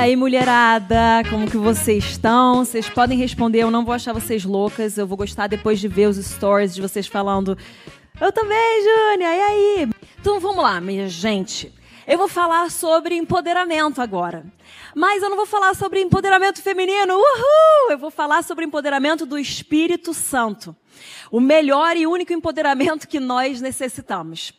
aí, mulherada, como que vocês estão? Vocês podem responder, eu não vou achar vocês loucas, eu vou gostar depois de ver os stories de vocês falando Eu também, Júnia, e aí? Então vamos lá, minha gente. Eu vou falar sobre empoderamento agora. Mas eu não vou falar sobre empoderamento feminino, uhul! Eu vou falar sobre empoderamento do Espírito Santo. O melhor e único empoderamento que nós necessitamos.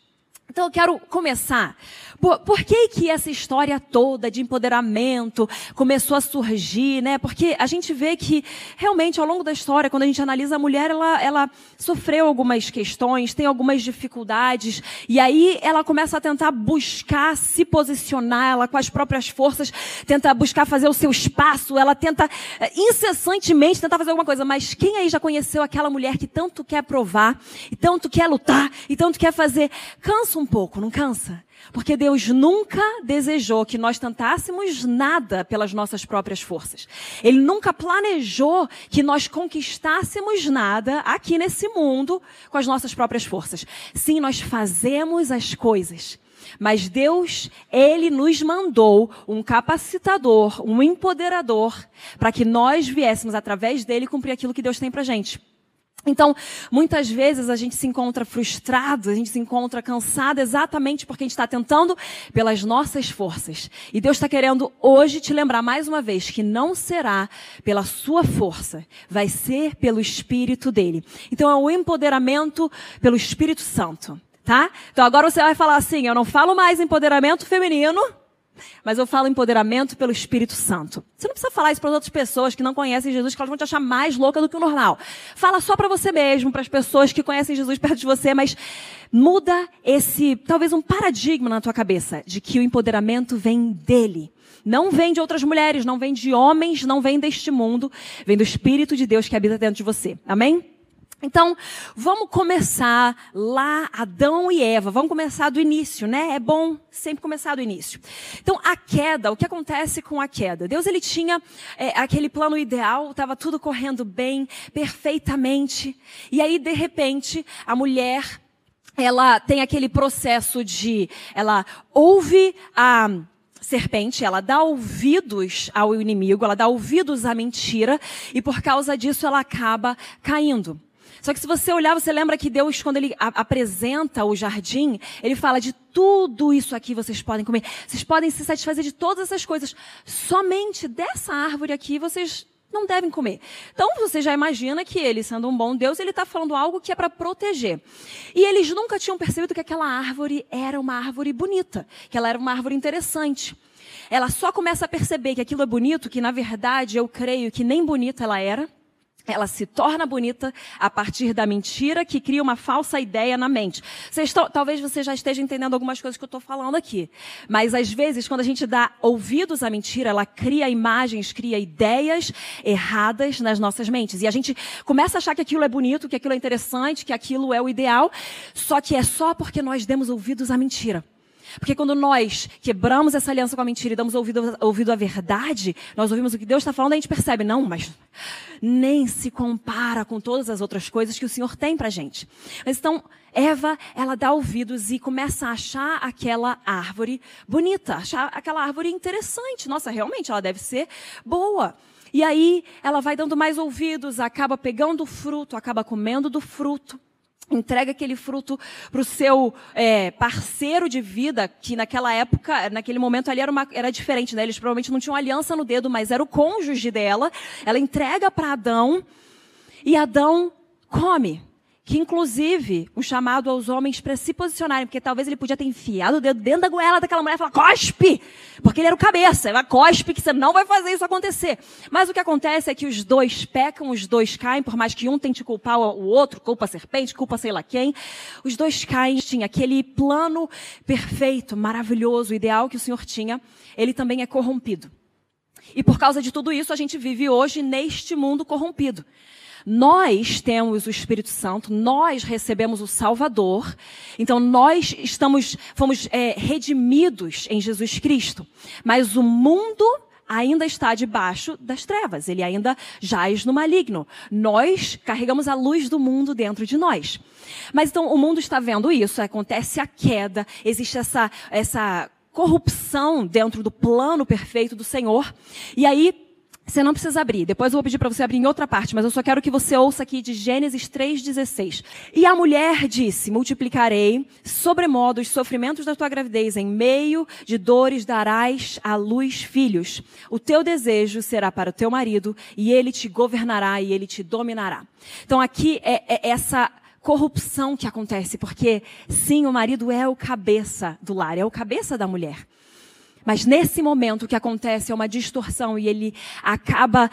Então eu quero começar. Por, por, que que essa história toda de empoderamento começou a surgir, né? Porque a gente vê que realmente ao longo da história, quando a gente analisa a mulher, ela, ela sofreu algumas questões, tem algumas dificuldades, e aí ela começa a tentar buscar se posicionar, ela com as próprias forças, tenta buscar fazer o seu espaço, ela tenta eh, incessantemente tentar fazer alguma coisa. Mas quem aí já conheceu aquela mulher que tanto quer provar, e tanto quer lutar, e tanto quer fazer? Cansa um pouco, não cansa? Porque Deus nunca desejou que nós tentássemos nada pelas nossas próprias forças. Ele nunca planejou que nós conquistássemos nada aqui nesse mundo com as nossas próprias forças. Sim, nós fazemos as coisas. Mas Deus, Ele nos mandou um capacitador, um empoderador, para que nós viéssemos através dele cumprir aquilo que Deus tem pra gente. Então, muitas vezes a gente se encontra frustrado, a gente se encontra cansado exatamente porque a gente está tentando pelas nossas forças. E Deus está querendo hoje te lembrar mais uma vez que não será pela sua força, vai ser pelo Espírito dele. Então é o empoderamento pelo Espírito Santo, tá? Então agora você vai falar assim, eu não falo mais empoderamento feminino, mas eu falo empoderamento pelo Espírito Santo. Você não precisa falar isso para as outras pessoas que não conhecem Jesus, que elas vão te achar mais louca do que o normal. Fala só para você mesmo, para as pessoas que conhecem Jesus perto de você, mas muda esse, talvez um paradigma na tua cabeça de que o empoderamento vem dele. Não vem de outras mulheres, não vem de homens, não vem deste mundo, vem do Espírito de Deus que habita dentro de você. Amém? Então, vamos começar lá, Adão e Eva. Vamos começar do início, né? É bom sempre começar do início. Então, a queda, o que acontece com a queda? Deus, ele tinha é, aquele plano ideal, estava tudo correndo bem, perfeitamente. E aí, de repente, a mulher, ela tem aquele processo de, ela ouve a, serpente, ela dá ouvidos ao inimigo, ela dá ouvidos à mentira, e por causa disso ela acaba caindo. Só que se você olhar, você lembra que Deus, quando ele apresenta o jardim, ele fala de tudo isso aqui vocês podem comer. Vocês podem se satisfazer de todas essas coisas. Somente dessa árvore aqui vocês não devem comer. Então você já imagina que ele, sendo um bom Deus, ele está falando algo que é para proteger. E eles nunca tinham percebido que aquela árvore era uma árvore bonita, que ela era uma árvore interessante. Ela só começa a perceber que aquilo é bonito, que na verdade eu creio que nem bonita ela era ela se torna bonita a partir da mentira que cria uma falsa ideia na mente. Estão, talvez você já esteja entendendo algumas coisas que eu estou falando aqui. Mas às vezes, quando a gente dá ouvidos à mentira, ela cria imagens, cria ideias erradas nas nossas mentes. E a gente começa a achar que aquilo é bonito, que aquilo é interessante, que aquilo é o ideal. Só que é só porque nós demos ouvidos à mentira. Porque quando nós quebramos essa aliança com a mentira e damos ouvido, ouvido à verdade, nós ouvimos o que Deus está falando e a gente percebe, não, mas nem se compara com todas as outras coisas que o Senhor tem pra gente. Mas então, Eva, ela dá ouvidos e começa a achar aquela árvore bonita, achar aquela árvore interessante. Nossa, realmente, ela deve ser boa. E aí, ela vai dando mais ouvidos, acaba pegando o fruto, acaba comendo do fruto entrega aquele fruto para o seu é, parceiro de vida, que naquela época, naquele momento ali era, uma, era diferente, né? Eles provavelmente não tinham aliança no dedo, mas era o cônjuge dela. Ela entrega para Adão e Adão come que inclusive um chamado aos homens para se posicionarem, porque talvez ele podia ter enfiado o dedo dentro da goela daquela mulher e falar, cospe! Porque ele era o cabeça, ela cospe que você não vai fazer isso acontecer. Mas o que acontece é que os dois pecam, os dois caem, por mais que um tente culpar o outro, culpa a serpente, culpa sei lá quem, os dois caem, tinha aquele plano perfeito, maravilhoso, ideal que o Senhor tinha, ele também é corrompido. E por causa de tudo isso, a gente vive hoje neste mundo corrompido. Nós temos o Espírito Santo, nós recebemos o Salvador, então nós estamos, fomos é, redimidos em Jesus Cristo. Mas o mundo ainda está debaixo das trevas, ele ainda jaz no maligno. Nós carregamos a luz do mundo dentro de nós. Mas então o mundo está vendo isso, acontece a queda, existe essa, essa corrupção dentro do plano perfeito do Senhor. E aí, você não precisa abrir. Depois eu vou pedir para você abrir em outra parte, mas eu só quero que você ouça aqui de Gênesis 3:16. E a mulher disse: Multiplicarei sobremodo os sofrimentos da tua gravidez, em meio de dores darás à luz filhos. O teu desejo será para o teu marido, e ele te governará e ele te dominará. Então aqui é, é essa corrupção que acontece, porque sim, o marido é o cabeça do lar, é o cabeça da mulher. Mas nesse momento o que acontece é uma distorção e ele acaba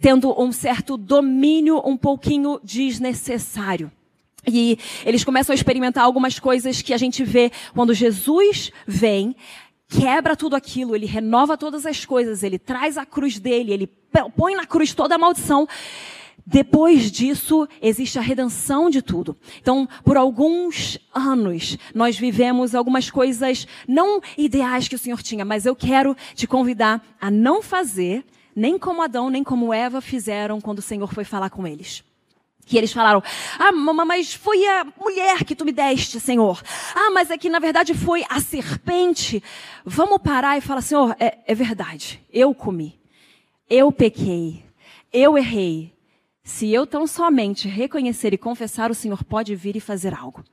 tendo um certo domínio um pouquinho desnecessário. E eles começam a experimentar algumas coisas que a gente vê quando Jesus vem, quebra tudo aquilo, ele renova todas as coisas, ele traz a cruz dele, ele põe na cruz toda a maldição. Depois disso, existe a redenção de tudo. Então, por alguns anos, nós vivemos algumas coisas não ideais que o Senhor tinha, mas eu quero te convidar a não fazer, nem como Adão, nem como Eva fizeram quando o Senhor foi falar com eles. Que eles falaram, ah, mas foi a mulher que tu me deste, Senhor. Ah, mas é que na verdade foi a serpente. Vamos parar e falar, Senhor, é, é verdade. Eu comi. Eu pequei. Eu errei. Se eu tão somente reconhecer e confessar, o Senhor pode vir e fazer algo.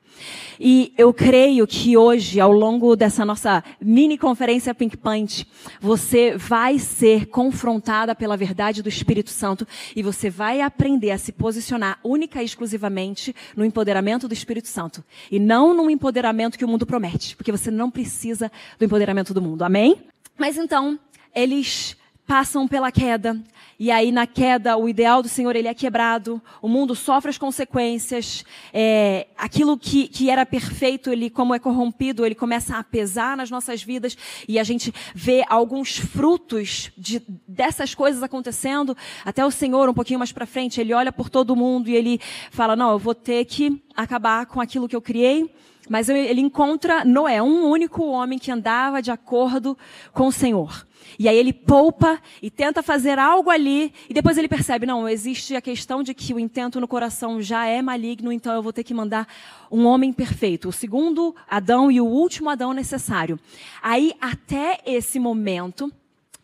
E eu creio que hoje, ao longo dessa nossa mini conferência Pink Punch, você vai ser confrontada pela verdade do Espírito Santo e você vai aprender a se posicionar única e exclusivamente no empoderamento do Espírito Santo. E não no empoderamento que o mundo promete, porque você não precisa do empoderamento do mundo. Amém? Mas então, eles passam pela queda. E aí, na queda, o ideal do Senhor ele é quebrado, o mundo sofre as consequências, é, aquilo que, que era perfeito, ele, como é corrompido, ele começa a pesar nas nossas vidas, e a gente vê alguns frutos de, dessas coisas acontecendo. Até o Senhor, um pouquinho mais para frente, ele olha por todo mundo e ele fala: Não, eu vou ter que acabar com aquilo que eu criei. Mas ele encontra Noé, um único homem que andava de acordo com o Senhor. E aí ele poupa e tenta fazer algo ali, e depois ele percebe, não, existe a questão de que o intento no coração já é maligno, então eu vou ter que mandar um homem perfeito, o segundo Adão e o último Adão necessário. Aí, até esse momento,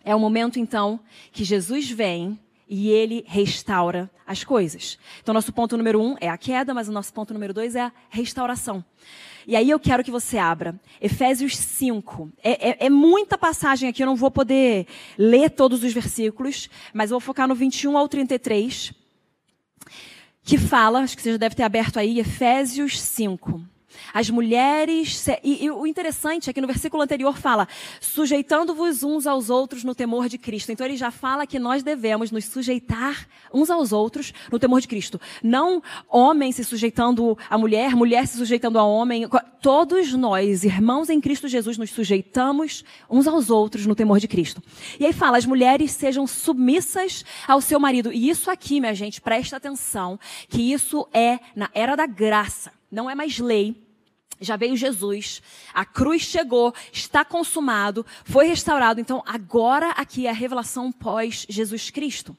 é o momento então que Jesus vem e ele restaura as coisas. Então, nosso ponto número um é a queda, mas o nosso ponto número dois é a restauração. E aí eu quero que você abra Efésios 5. É, é, é, muita passagem aqui, eu não vou poder ler todos os versículos, mas vou focar no 21 ao 33, que fala, acho que você já deve ter aberto aí, Efésios 5. As mulheres. E, e, o interessante é que no versículo anterior fala: sujeitando-vos uns aos outros no temor de Cristo. Então ele já fala que nós devemos nos sujeitar uns aos outros no temor de Cristo. Não homem se sujeitando à mulher, mulher se sujeitando ao homem. Todos nós, irmãos em Cristo Jesus, nos sujeitamos uns aos outros no temor de Cristo. E aí fala: as mulheres sejam submissas ao seu marido. E isso aqui, minha gente, presta atenção, que isso é na era da graça. Não é mais lei, já veio Jesus, a cruz chegou, está consumado, foi restaurado. Então, agora aqui é a revelação pós Jesus Cristo.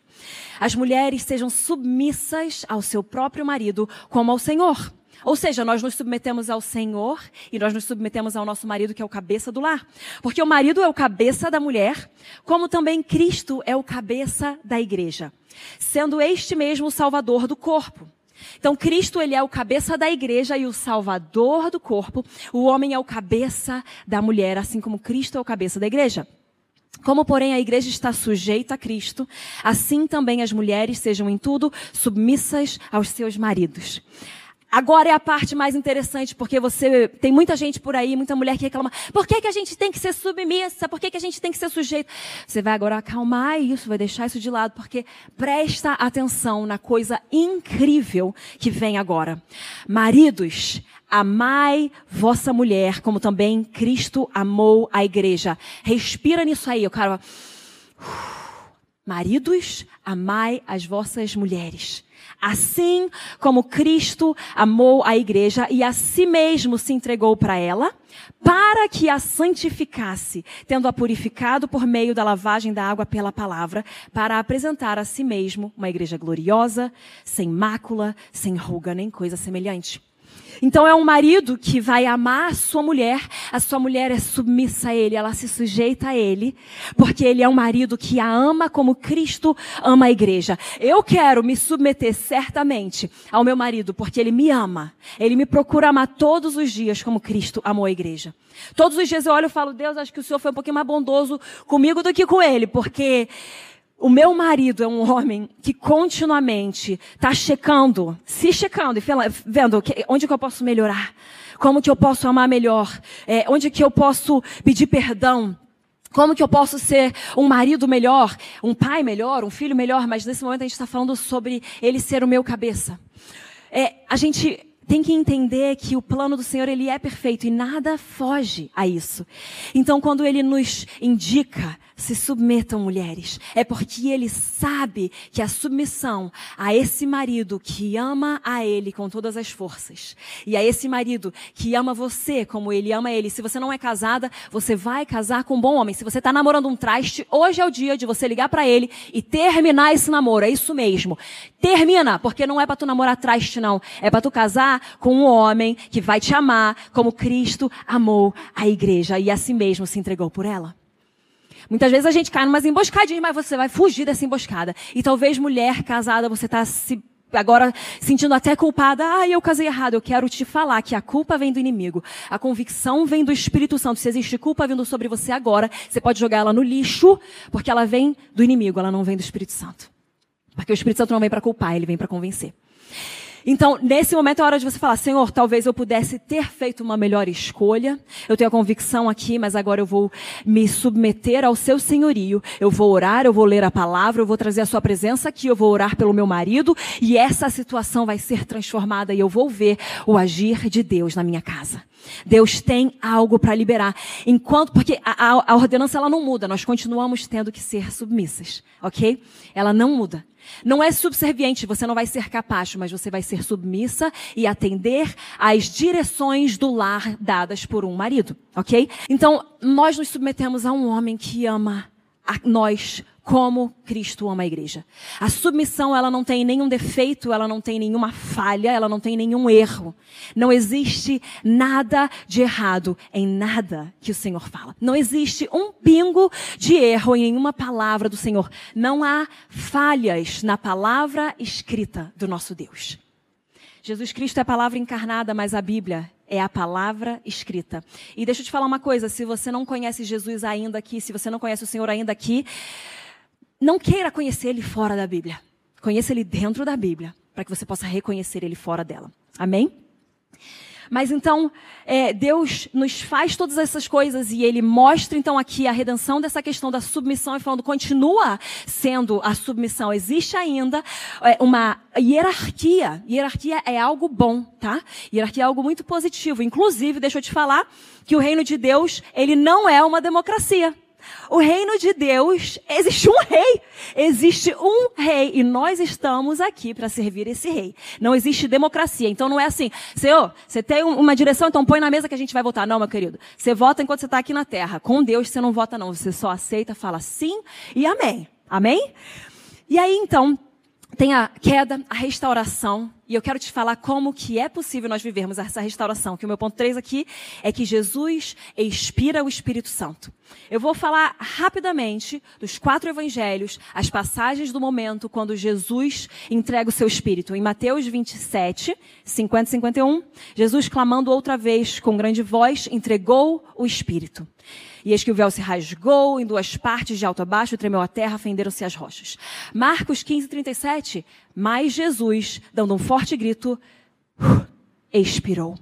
As mulheres sejam submissas ao seu próprio marido como ao Senhor. Ou seja, nós nos submetemos ao Senhor e nós nos submetemos ao nosso marido, que é o cabeça do lar. Porque o marido é o cabeça da mulher, como também Cristo é o cabeça da igreja, sendo este mesmo o salvador do corpo. Então, Cristo, ele é o cabeça da igreja e o salvador do corpo. O homem é o cabeça da mulher, assim como Cristo é o cabeça da igreja. Como, porém, a igreja está sujeita a Cristo, assim também as mulheres sejam em tudo submissas aos seus maridos. Agora é a parte mais interessante, porque você tem muita gente por aí, muita mulher que reclama. Por que, que a gente tem que ser submissa? Por que, que a gente tem que ser sujeito? Você vai agora acalmar isso, vai deixar isso de lado, porque presta atenção na coisa incrível que vem agora. Maridos, amai vossa mulher, como também Cristo amou a igreja. Respira nisso aí, eu quero. Maridos, amai as vossas mulheres Assim como Cristo amou a igreja e a si mesmo se entregou para ela, para que a santificasse, tendo-a purificado por meio da lavagem da água pela palavra, para apresentar a si mesmo uma igreja gloriosa, sem mácula, sem ruga nem coisa semelhante. Então é um marido que vai amar a sua mulher, a sua mulher é submissa a ele, ela se sujeita a ele, porque ele é um marido que a ama como Cristo ama a igreja. Eu quero me submeter certamente ao meu marido, porque ele me ama. Ele me procura amar todos os dias como Cristo amou a igreja. Todos os dias eu olho e falo, Deus, acho que o Senhor foi um pouquinho mais bondoso comigo do que com ele, porque o meu marido é um homem que continuamente está checando, se checando e vendo onde que eu posso melhorar, como que eu posso amar melhor, é, onde que eu posso pedir perdão, como que eu posso ser um marido melhor, um pai melhor, um filho melhor, mas nesse momento a gente está falando sobre ele ser o meu cabeça. É, a gente tem que entender que o plano do Senhor ele é perfeito e nada foge a isso. Então, quando ele nos indica se submetam, mulheres. É porque ele sabe que a submissão a esse marido que ama a ele com todas as forças, e a esse marido que ama você como ele ama ele. Se você não é casada, você vai casar com um bom homem. Se você está namorando um traste, hoje é o dia de você ligar para ele e terminar esse namoro. É isso mesmo. Termina, porque não é para tu namorar traste, não. É para tu casar com um homem que vai te amar como Cristo amou a igreja e assim mesmo se entregou por ela. Muitas vezes a gente cai numas emboscadinhas, mas você vai fugir dessa emboscada. E talvez mulher casada, você está se agora sentindo até culpada, ah, eu casei errado. Eu quero te falar que a culpa vem do inimigo. A convicção vem do Espírito Santo. Se existe culpa vindo sobre você agora, você pode jogar ela no lixo, porque ela vem do inimigo, ela não vem do Espírito Santo. Porque o Espírito Santo não vem para culpar, ele vem para convencer. Então, nesse momento é hora de você falar, Senhor, talvez eu pudesse ter feito uma melhor escolha. Eu tenho a convicção aqui, mas agora eu vou me submeter ao seu senhorio. Eu vou orar, eu vou ler a palavra, eu vou trazer a sua presença aqui, eu vou orar pelo meu marido e essa situação vai ser transformada e eu vou ver o agir de Deus na minha casa. Deus tem algo para liberar. Enquanto, porque a, a, a ordenança ela não muda, nós continuamos tendo que ser submissas, ok? Ela não muda. Não é subserviente, você não vai ser capaz, mas você vai ser submissa e atender às direções do lar dadas por um marido, ok? Então, nós nos submetemos a um homem que ama a nós como Cristo ama a igreja. A submissão, ela não tem nenhum defeito, ela não tem nenhuma falha, ela não tem nenhum erro. Não existe nada de errado em nada que o Senhor fala. Não existe um pingo de erro em nenhuma palavra do Senhor. Não há falhas na palavra escrita do nosso Deus. Jesus Cristo é a palavra encarnada, mas a Bíblia é a palavra escrita. E deixa eu te falar uma coisa, se você não conhece Jesus ainda aqui, se você não conhece o Senhor ainda aqui, não queira conhecer ele fora da Bíblia. Conheça ele dentro da Bíblia, para que você possa reconhecer ele fora dela. Amém? Mas então, é, Deus nos faz todas essas coisas e Ele mostra então aqui a redenção dessa questão da submissão e falando, continua sendo a submissão. Existe ainda é, uma hierarquia. Hierarquia é algo bom, tá? Hierarquia é algo muito positivo. Inclusive, deixa eu te falar que o reino de Deus, ele não é uma democracia. O reino de Deus, existe um rei. Existe um rei. E nós estamos aqui para servir esse rei. Não existe democracia. Então não é assim, Senhor, você tem uma direção, então põe na mesa que a gente vai votar. Não, meu querido. Você vota enquanto você está aqui na terra. Com Deus você não vota, não. Você só aceita, fala sim e amém. Amém? E aí então, tem a queda, a restauração, e eu quero te falar como que é possível nós vivermos essa restauração. Que o meu ponto 3 aqui é que Jesus expira o Espírito Santo. Eu vou falar rapidamente dos quatro evangelhos, as passagens do momento quando Jesus entrega o seu Espírito. Em Mateus 27, 50 e 51, Jesus clamando outra vez com grande voz, entregou o Espírito. E eis que o véu se rasgou em duas partes, de alto a baixo, tremeu a terra, fenderam-se as rochas. Marcos 15, 37. Mas Jesus, dando um forte grito, expirou.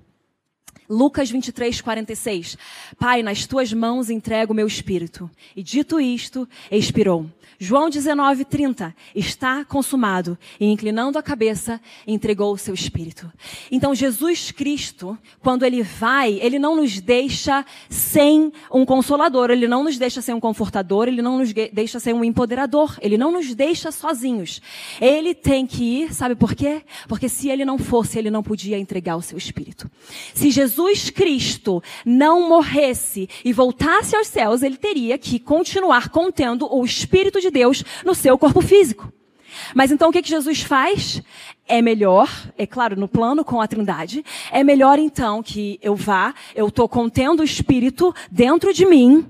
Lucas 23, 46. Pai, nas tuas mãos entrego o meu espírito. E dito isto, expirou. João 19, 30. Está consumado. E inclinando a cabeça, entregou o seu espírito. Então, Jesus Cristo, quando ele vai, ele não nos deixa sem um consolador, ele não nos deixa sem um confortador, ele não nos deixa sem um empoderador, ele não nos deixa sozinhos. Ele tem que ir, sabe por quê? Porque se ele não fosse, ele não podia entregar o seu espírito. Se Jesus Jesus Cristo não morresse e voltasse aos céus, ele teria que continuar contendo o Espírito de Deus no seu corpo físico. Mas então o que, que Jesus faz? é melhor, é claro, no plano com a Trindade, é melhor então que eu vá, eu estou contendo o Espírito dentro de mim,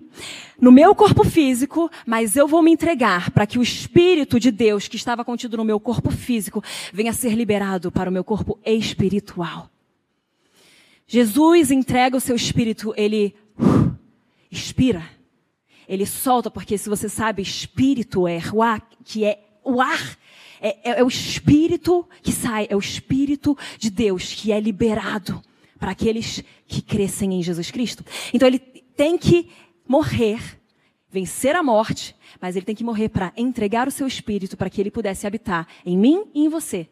no meu corpo físico, mas eu vou me entregar para que o Espírito de Deus que estava contido no meu corpo físico venha a ser liberado para o meu corpo espiritual. Jesus entrega o seu Espírito, ele uh, expira, ele solta, porque se você sabe, Espírito é ruá, que é o ar é, é, é o Espírito que sai, é o Espírito de Deus que é liberado para aqueles que crescem em Jesus Cristo. Então ele tem que morrer, vencer a morte, mas ele tem que morrer para entregar o seu espírito para que ele pudesse habitar em mim e em você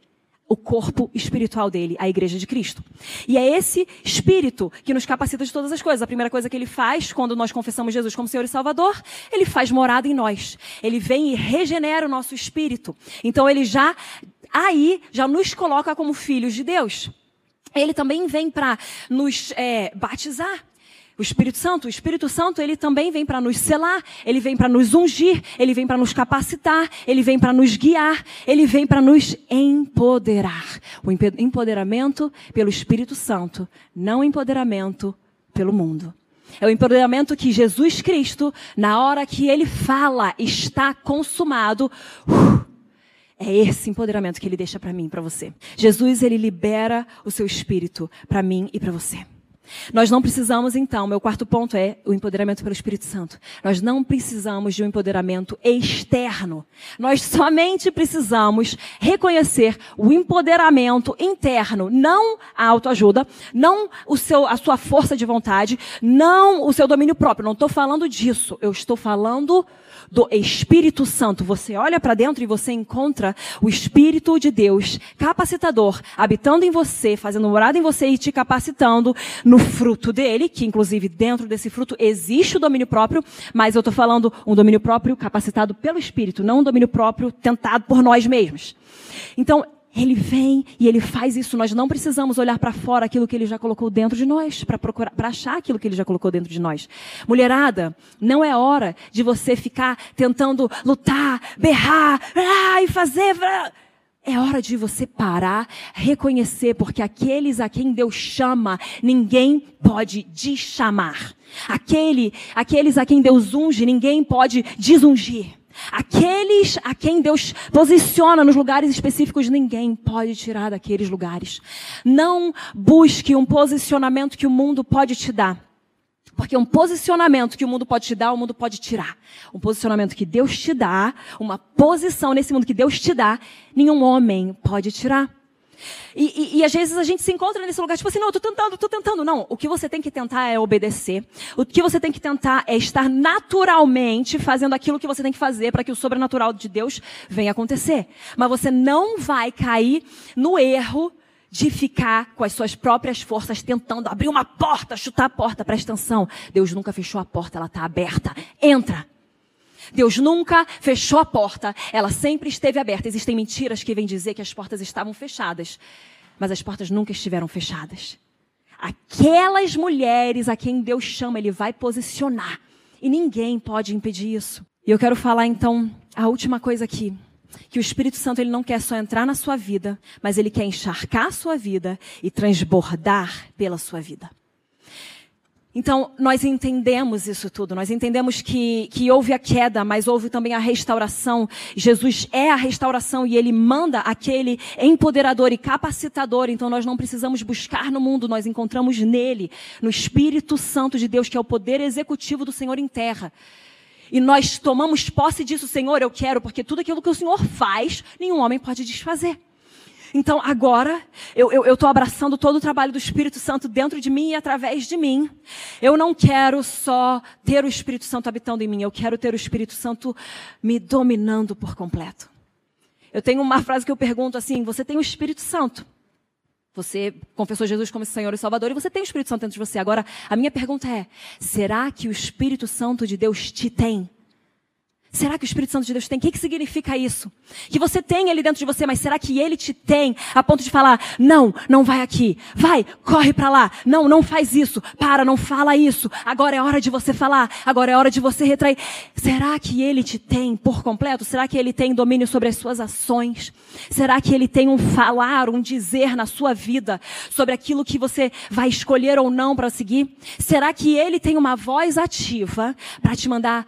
o corpo espiritual dele, a igreja de Cristo. E é esse espírito que nos capacita de todas as coisas. A primeira coisa que ele faz quando nós confessamos Jesus como Senhor e Salvador, ele faz morada em nós. Ele vem e regenera o nosso espírito. Então ele já aí já nos coloca como filhos de Deus. Ele também vem para nos é, batizar. O Espírito Santo, o Espírito Santo, ele também vem para nos selar, ele vem para nos ungir, ele vem para nos capacitar, ele vem para nos guiar, ele vem para nos empoderar. O empoderamento pelo Espírito Santo, não empoderamento pelo mundo. É o empoderamento que Jesus Cristo, na hora que ele fala, está consumado. Uh, é esse empoderamento que ele deixa para mim e para você. Jesus, ele libera o seu espírito para mim e para você. Nós não precisamos, então, meu quarto ponto é o empoderamento pelo Espírito Santo. Nós não precisamos de um empoderamento externo. Nós somente precisamos reconhecer o empoderamento interno, não a autoajuda, não o seu, a sua força de vontade, não o seu domínio próprio. Não estou falando disso. Eu estou falando do Espírito Santo. Você olha para dentro e você encontra o Espírito de Deus capacitador, habitando em você, fazendo morada em você e te capacitando no fruto dele, que inclusive dentro desse fruto existe o domínio próprio, mas eu estou falando um domínio próprio capacitado pelo Espírito, não um domínio próprio tentado por nós mesmos. Então, ele vem e ele faz isso. Nós não precisamos olhar para fora aquilo que ele já colocou dentro de nós, para procurar, para achar aquilo que ele já colocou dentro de nós. Mulherada, não é hora de você ficar tentando lutar, berrar, ah, e fazer. É hora de você parar, reconhecer, porque aqueles a quem Deus chama, ninguém pode deschamar. Aquele, aqueles a quem Deus unge, ninguém pode desungir. Aqueles a quem Deus posiciona nos lugares específicos, ninguém pode tirar daqueles lugares. Não busque um posicionamento que o mundo pode te dar. Porque um posicionamento que o mundo pode te dar, o mundo pode tirar. Um posicionamento que Deus te dá, uma posição nesse mundo que Deus te dá, nenhum homem pode tirar. E, e, e, às vezes a gente se encontra nesse lugar, tipo assim, não, eu tô tentando, tô tentando. Não, o que você tem que tentar é obedecer. O que você tem que tentar é estar naturalmente fazendo aquilo que você tem que fazer para que o sobrenatural de Deus venha acontecer. Mas você não vai cair no erro de ficar com as suas próprias forças tentando abrir uma porta, chutar a porta. Presta atenção. Deus nunca fechou a porta, ela está aberta. Entra. Deus nunca fechou a porta, ela sempre esteve aberta. Existem mentiras que vêm dizer que as portas estavam fechadas, mas as portas nunca estiveram fechadas. Aquelas mulheres a quem Deus chama, Ele vai posicionar. E ninguém pode impedir isso. E eu quero falar então a última coisa aqui. Que o Espírito Santo ele não quer só entrar na sua vida, mas ele quer encharcar a sua vida e transbordar pela sua vida. Então, nós entendemos isso tudo. Nós entendemos que, que houve a queda, mas houve também a restauração. Jesus é a restauração e ele manda aquele empoderador e capacitador. Então, nós não precisamos buscar no mundo, nós encontramos nele, no Espírito Santo de Deus, que é o poder executivo do Senhor em terra. E nós tomamos posse disso, Senhor, eu quero, porque tudo aquilo que o Senhor faz, nenhum homem pode desfazer. Então agora eu estou abraçando todo o trabalho do Espírito Santo dentro de mim e através de mim. Eu não quero só ter o Espírito Santo habitando em mim, eu quero ter o Espírito Santo me dominando por completo. Eu tenho uma frase que eu pergunto assim: você tem o Espírito Santo? Você confessou Jesus como Senhor e Salvador e você tem o Espírito Santo dentro de você. Agora, a minha pergunta é: será que o Espírito Santo de Deus te tem? Será que o Espírito Santo de Deus tem? O que, que significa isso? Que você tem ele dentro de você, mas será que ele te tem a ponto de falar, não, não vai aqui, vai, corre para lá, não, não faz isso, para, não fala isso, agora é hora de você falar, agora é hora de você retrair. Será que ele te tem por completo? Será que ele tem domínio sobre as suas ações? Será que ele tem um falar, um dizer na sua vida sobre aquilo que você vai escolher ou não para seguir? Será que ele tem uma voz ativa para te mandar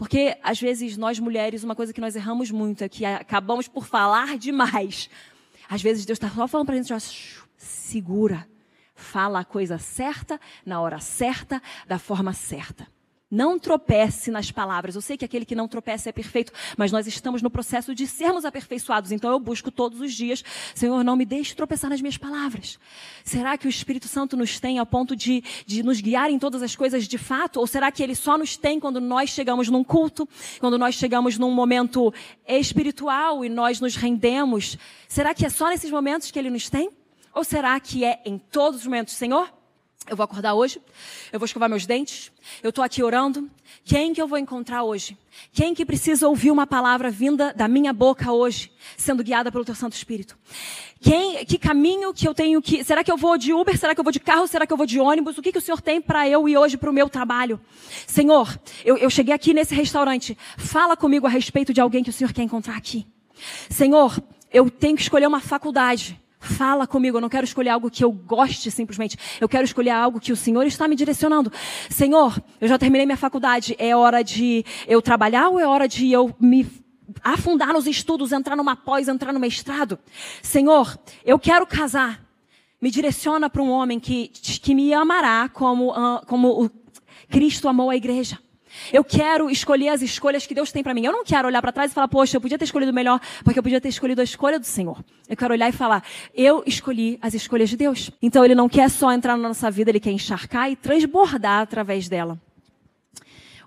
porque, às vezes, nós mulheres, uma coisa que nós erramos muito é que acabamos por falar demais. Às vezes, Deus está só falando para a gente, segura. Fala a coisa certa, na hora certa, da forma certa. Não tropece nas palavras. Eu sei que aquele que não tropeça é perfeito, mas nós estamos no processo de sermos aperfeiçoados. Então eu busco todos os dias, Senhor, não me deixe tropeçar nas minhas palavras. Será que o Espírito Santo nos tem ao ponto de, de nos guiar em todas as coisas de fato? Ou será que ele só nos tem quando nós chegamos num culto, quando nós chegamos num momento espiritual e nós nos rendemos? Será que é só nesses momentos que ele nos tem? Ou será que é em todos os momentos, Senhor? Eu vou acordar hoje, eu vou escovar meus dentes, eu estou aqui orando. Quem que eu vou encontrar hoje? Quem que precisa ouvir uma palavra vinda da minha boca hoje, sendo guiada pelo teu Santo Espírito? Quem, que caminho que eu tenho que, será que eu vou de Uber? Será que eu vou de carro? Será que eu vou de ônibus? O que que o Senhor tem para eu ir hoje para o meu trabalho? Senhor, eu, eu cheguei aqui nesse restaurante, fala comigo a respeito de alguém que o Senhor quer encontrar aqui. Senhor, eu tenho que escolher uma faculdade. Fala comigo, eu não quero escolher algo que eu goste simplesmente. Eu quero escolher algo que o Senhor está me direcionando. Senhor, eu já terminei minha faculdade. É hora de eu trabalhar ou é hora de eu me afundar nos estudos, entrar numa pós, entrar no mestrado? Senhor, eu quero casar. Me direciona para um homem que, que me amará como, uh, como o Cristo amou a igreja. Eu quero escolher as escolhas que Deus tem para mim. Eu não quero olhar para trás e falar, poxa, eu podia ter escolhido melhor, porque eu podia ter escolhido a escolha do Senhor. Eu quero olhar e falar, eu escolhi as escolhas de Deus. Então ele não quer só entrar na nossa vida, ele quer encharcar e transbordar através dela.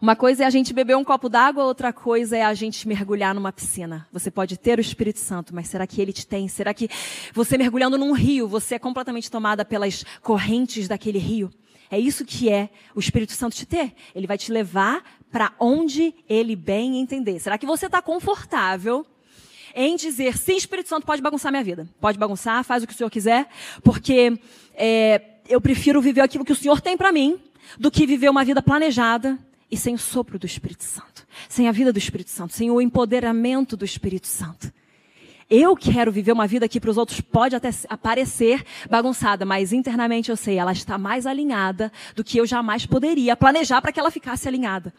Uma coisa é a gente beber um copo d'água, outra coisa é a gente mergulhar numa piscina. Você pode ter o Espírito Santo, mas será que ele te tem? Será que você mergulhando num rio, você é completamente tomada pelas correntes daquele rio? É isso que é o Espírito Santo te ter. Ele vai te levar para onde ele bem entender. Será que você está confortável em dizer, sim, Espírito Santo pode bagunçar minha vida. Pode bagunçar, faz o que o Senhor quiser, porque é, eu prefiro viver aquilo que o Senhor tem para mim do que viver uma vida planejada e sem o sopro do Espírito Santo, sem a vida do Espírito Santo, sem o empoderamento do Espírito Santo. Eu quero viver uma vida que para os outros pode até parecer bagunçada, mas internamente eu sei, ela está mais alinhada do que eu jamais poderia planejar para que ela ficasse alinhada.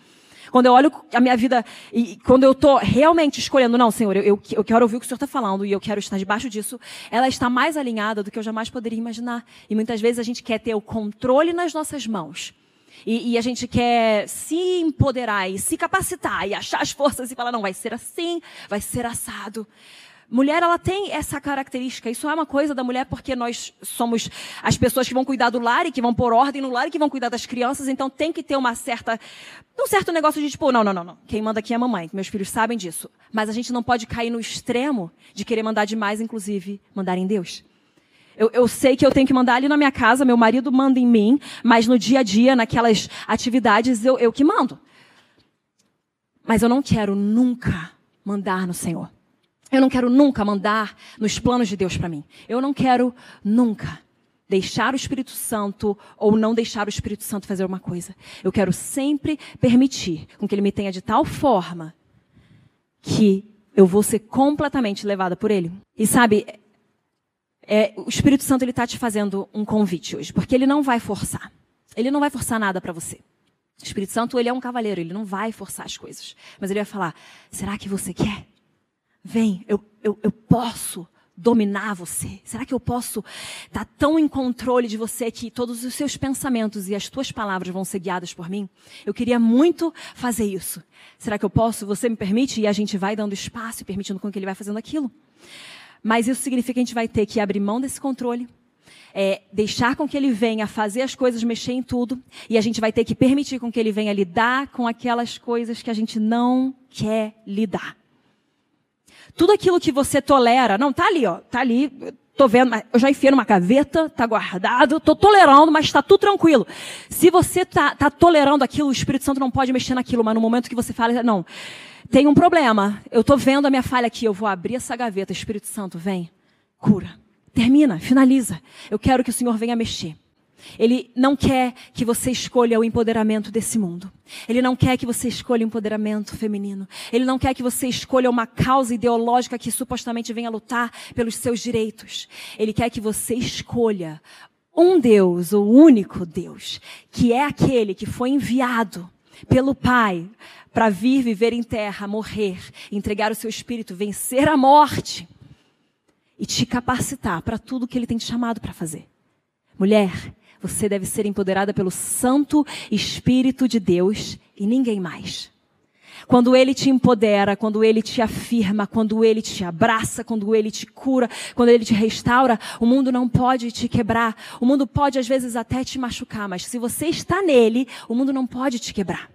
Quando eu olho a minha vida e quando eu estou realmente escolhendo, não, Senhor, eu, eu, eu quero ouvir o que o Senhor está falando e eu quero estar debaixo disso, ela está mais alinhada do que eu jamais poderia imaginar. E muitas vezes a gente quer ter o controle nas nossas mãos. E, e, a gente quer se empoderar e se capacitar e achar as forças e falar, não, vai ser assim, vai ser assado. Mulher, ela tem essa característica. Isso é uma coisa da mulher porque nós somos as pessoas que vão cuidar do lar e que vão pôr ordem no lar e que vão cuidar das crianças. Então tem que ter uma certa, um certo negócio de tipo, não, não, não, não. Quem manda aqui é a mamãe. Meus filhos sabem disso. Mas a gente não pode cair no extremo de querer mandar demais, inclusive mandar em Deus. Eu, eu, sei que eu tenho que mandar ali na minha casa, meu marido manda em mim, mas no dia a dia, naquelas atividades, eu, eu que mando. Mas eu não quero nunca mandar no Senhor. Eu não quero nunca mandar nos planos de Deus para mim. Eu não quero nunca deixar o Espírito Santo ou não deixar o Espírito Santo fazer uma coisa. Eu quero sempre permitir com que ele me tenha de tal forma que eu vou ser completamente levada por ele. E sabe, é, o Espírito Santo ele está te fazendo um convite hoje, porque ele não vai forçar. Ele não vai forçar nada para você. O Espírito Santo ele é um cavaleiro, ele não vai forçar as coisas, mas ele vai falar: será que você quer? Vem, eu, eu, eu posso dominar você? Será que eu posso estar tão em controle de você que todos os seus pensamentos e as tuas palavras vão ser guiadas por mim? Eu queria muito fazer isso. Será que eu posso? Você me permite? E a gente vai dando espaço e permitindo com que ele vai fazendo aquilo. Mas isso significa que a gente vai ter que abrir mão desse controle, é, deixar com que ele venha fazer as coisas, mexer em tudo, e a gente vai ter que permitir com que ele venha lidar com aquelas coisas que a gente não quer lidar. Tudo aquilo que você tolera, não, tá ali, ó, tá ali, tô vendo, eu já enfiei numa gaveta, tá guardado, tô tolerando, mas está tudo tranquilo. Se você tá, tá tolerando aquilo, o Espírito Santo não pode mexer naquilo, mas no momento que você fala, não, tem um problema, eu tô vendo a minha falha aqui, eu vou abrir essa gaveta, Espírito Santo, vem, cura. Termina, finaliza. Eu quero que o Senhor venha mexer. Ele não quer que você escolha o empoderamento desse mundo. Ele não quer que você escolha o empoderamento feminino. Ele não quer que você escolha uma causa ideológica que supostamente venha lutar pelos seus direitos. Ele quer que você escolha um Deus, o único Deus, que é aquele que foi enviado pelo Pai para vir viver em terra, morrer, entregar o seu espírito, vencer a morte e te capacitar para tudo que ele tem te chamado para fazer. Mulher, você deve ser empoderada pelo Santo Espírito de Deus e ninguém mais. Quando ele te empodera, quando ele te afirma, quando ele te abraça, quando ele te cura, quando ele te restaura, o mundo não pode te quebrar. O mundo pode às vezes até te machucar, mas se você está nele, o mundo não pode te quebrar.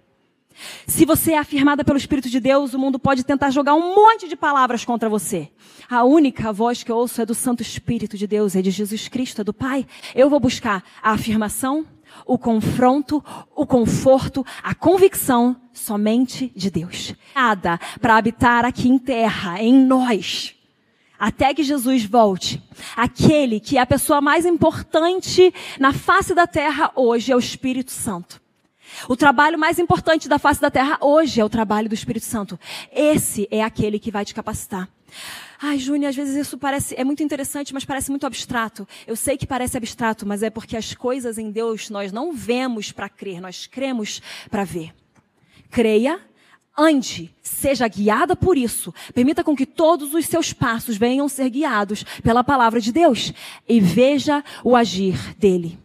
Se você é afirmada pelo Espírito de Deus, o mundo pode tentar jogar um monte de palavras contra você. A única voz que eu ouço é do Santo Espírito de Deus, é de Jesus Cristo, é do Pai. Eu vou buscar a afirmação, o confronto, o conforto, a convicção somente de Deus. Nada para habitar aqui em terra, em nós. Até que Jesus volte. Aquele que é a pessoa mais importante na face da terra hoje é o Espírito Santo. O trabalho mais importante da face da terra hoje é o trabalho do Espírito Santo. Esse é aquele que vai te capacitar. Ai, Júnior, às vezes isso parece, é muito interessante, mas parece muito abstrato. Eu sei que parece abstrato, mas é porque as coisas em Deus nós não vemos para crer, nós cremos para ver. Creia, ande, seja guiada por isso. Permita com que todos os seus passos venham ser guiados pela palavra de Deus e veja o agir dele.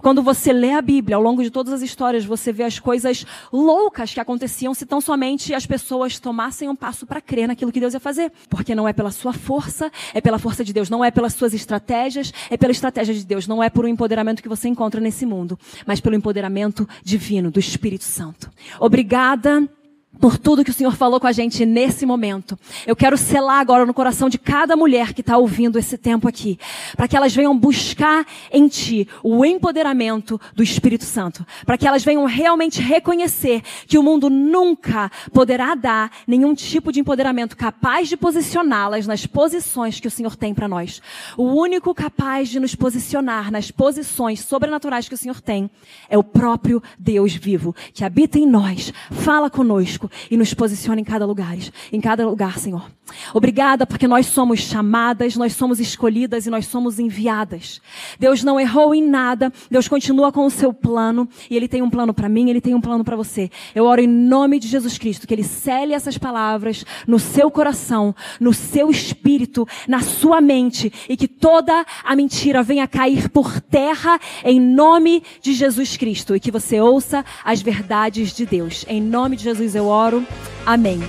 Quando você lê a Bíblia, ao longo de todas as histórias, você vê as coisas loucas que aconteciam se tão somente as pessoas tomassem um passo para crer naquilo que Deus ia fazer. Porque não é pela sua força, é pela força de Deus, não é pelas suas estratégias, é pela estratégia de Deus, não é por um empoderamento que você encontra nesse mundo, mas pelo empoderamento divino do Espírito Santo. Obrigada por tudo que o Senhor falou com a gente nesse momento. Eu quero selar agora no coração de cada mulher que está ouvindo esse tempo aqui, para que elas venham buscar em Ti o empoderamento do Espírito Santo, para que elas venham realmente reconhecer que o mundo nunca poderá dar nenhum tipo de empoderamento capaz de posicioná-las nas posições que o Senhor tem para nós. O único capaz de nos posicionar nas posições sobrenaturais que o Senhor tem é o próprio Deus vivo, que habita em nós, fala conosco e nos posiciona em cada lugar, em cada lugar, Senhor. Obrigada porque nós somos chamadas, nós somos escolhidas e nós somos enviadas. Deus não errou em nada. Deus continua com o seu plano e ele tem um plano para mim, ele tem um plano para você. Eu oro em nome de Jesus Cristo que ele cele essas palavras no seu coração, no seu espírito, na sua mente e que toda a mentira venha cair por terra em nome de Jesus Cristo e que você ouça as verdades de Deus. Em nome de Jesus eu oro. Amém.